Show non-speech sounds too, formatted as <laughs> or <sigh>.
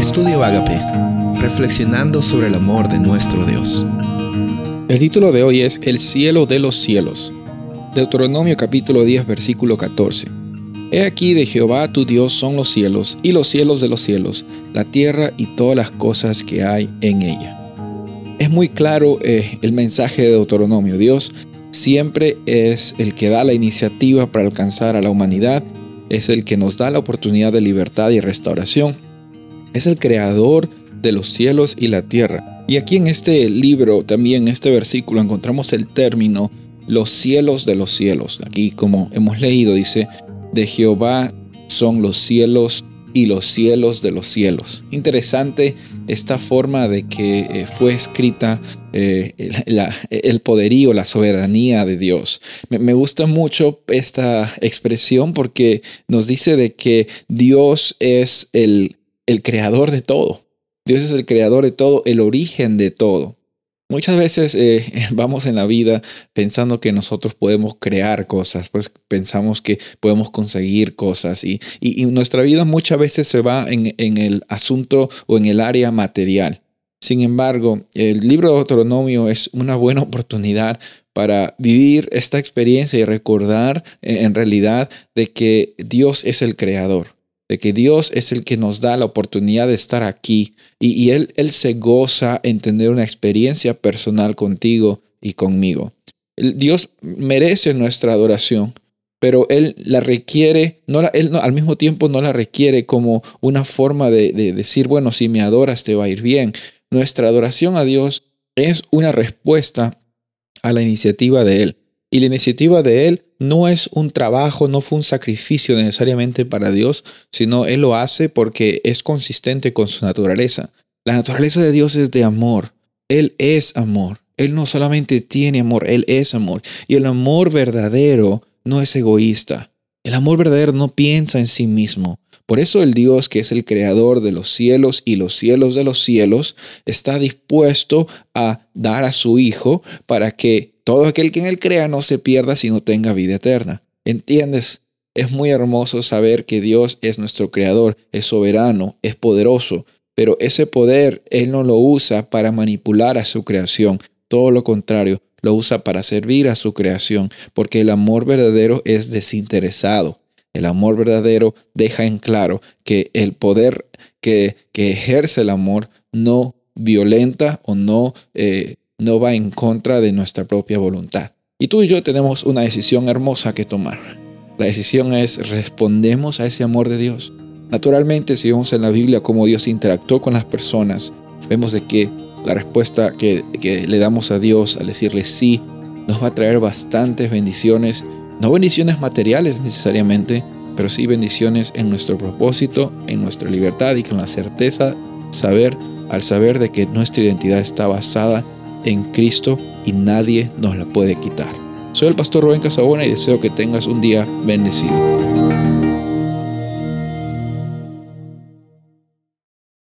Estudio Agape, reflexionando sobre el amor de nuestro Dios. El título de hoy es El cielo de los cielos. Deuteronomio capítulo 10 versículo 14. He aquí de Jehová tu Dios son los cielos y los cielos de los cielos, la tierra y todas las cosas que hay en ella. Es muy claro eh, el mensaje de Deuteronomio. Dios siempre es el que da la iniciativa para alcanzar a la humanidad, es el que nos da la oportunidad de libertad y restauración, es el creador de los cielos y la tierra. Y aquí en este libro, también en este versículo, encontramos el término los cielos de los cielos. Aquí, como hemos leído, dice, de Jehová son los cielos y los cielos de los cielos. Interesante esta forma de que eh, fue escrita eh, el poderío, la soberanía de Dios. Me, gusta mucho esta expresión porque nos dice de que Dios es el, el creador de todo. Dios es el creador de todo, el origen de todo. Muchas veces eh, <laughs> vamos en la vida pensando que nosotros podemos crear cosas, pues pensamos que podemos conseguir cosas y, nuestra vida muchas veces se va en, en, el asunto o en el área material. Sin embargo, el libro de Deuteronomio es una buena <laughs> oportunidad para vivir esta experiencia y recordar eh, en realidad de que Dios es el creador de que Dios es el que nos da la oportunidad de estar aquí y, él, él se goza en tener una experiencia personal contigo y conmigo. Dios merece nuestra adoración, pero Él la requiere, no Él al mismo tiempo no la requiere como una forma de, de decir, bueno, si me adoras te va a ir bien. Nuestra adoración a Dios es una respuesta a la iniciativa de Él. Y la iniciativa de Él no es un trabajo, no fue un sacrificio necesariamente para Dios, sino Él lo hace porque es consistente con su naturaleza. La naturaleza de Dios es de amor. Él es amor. Él no solamente tiene amor, Él es amor. Y el amor verdadero no es egoísta. El amor verdadero no piensa en sí mismo. Por eso el Dios que es el creador de los cielos y los cielos de los cielos está dispuesto a dar a su Hijo para que todo aquel que en él crea no se pierda sino tenga vida eterna. ¿Entiendes? Es muy hermoso saber que Dios es nuestro creador, es soberano, es poderoso, pero ese poder Él no lo usa para manipular a su creación, todo lo contrario, lo usa para servir a su creación, porque el amor verdadero es desinteresado. El amor verdadero deja en claro que el poder que, ejerce el amor no violenta o no, eh, no va en contra de nuestra propia voluntad. Y tú y yo tenemos una decisión hermosa que tomar. La decisión es, ¿respondemos a ese amor de Dios? Naturalmente, si vemos en la Biblia cómo Dios interactuó con las personas, vemos de que la respuesta que, le damos a Dios al decirle sí nos va a traer bastantes bendiciones no bendiciones materiales necesariamente, pero sí bendiciones en nuestro propósito, en nuestra libertad y con la certeza saber al saber de que nuestra identidad está basada en Cristo y nadie nos la puede quitar. Soy el pastor Rubén Casabona y deseo que tengas un día bendecido.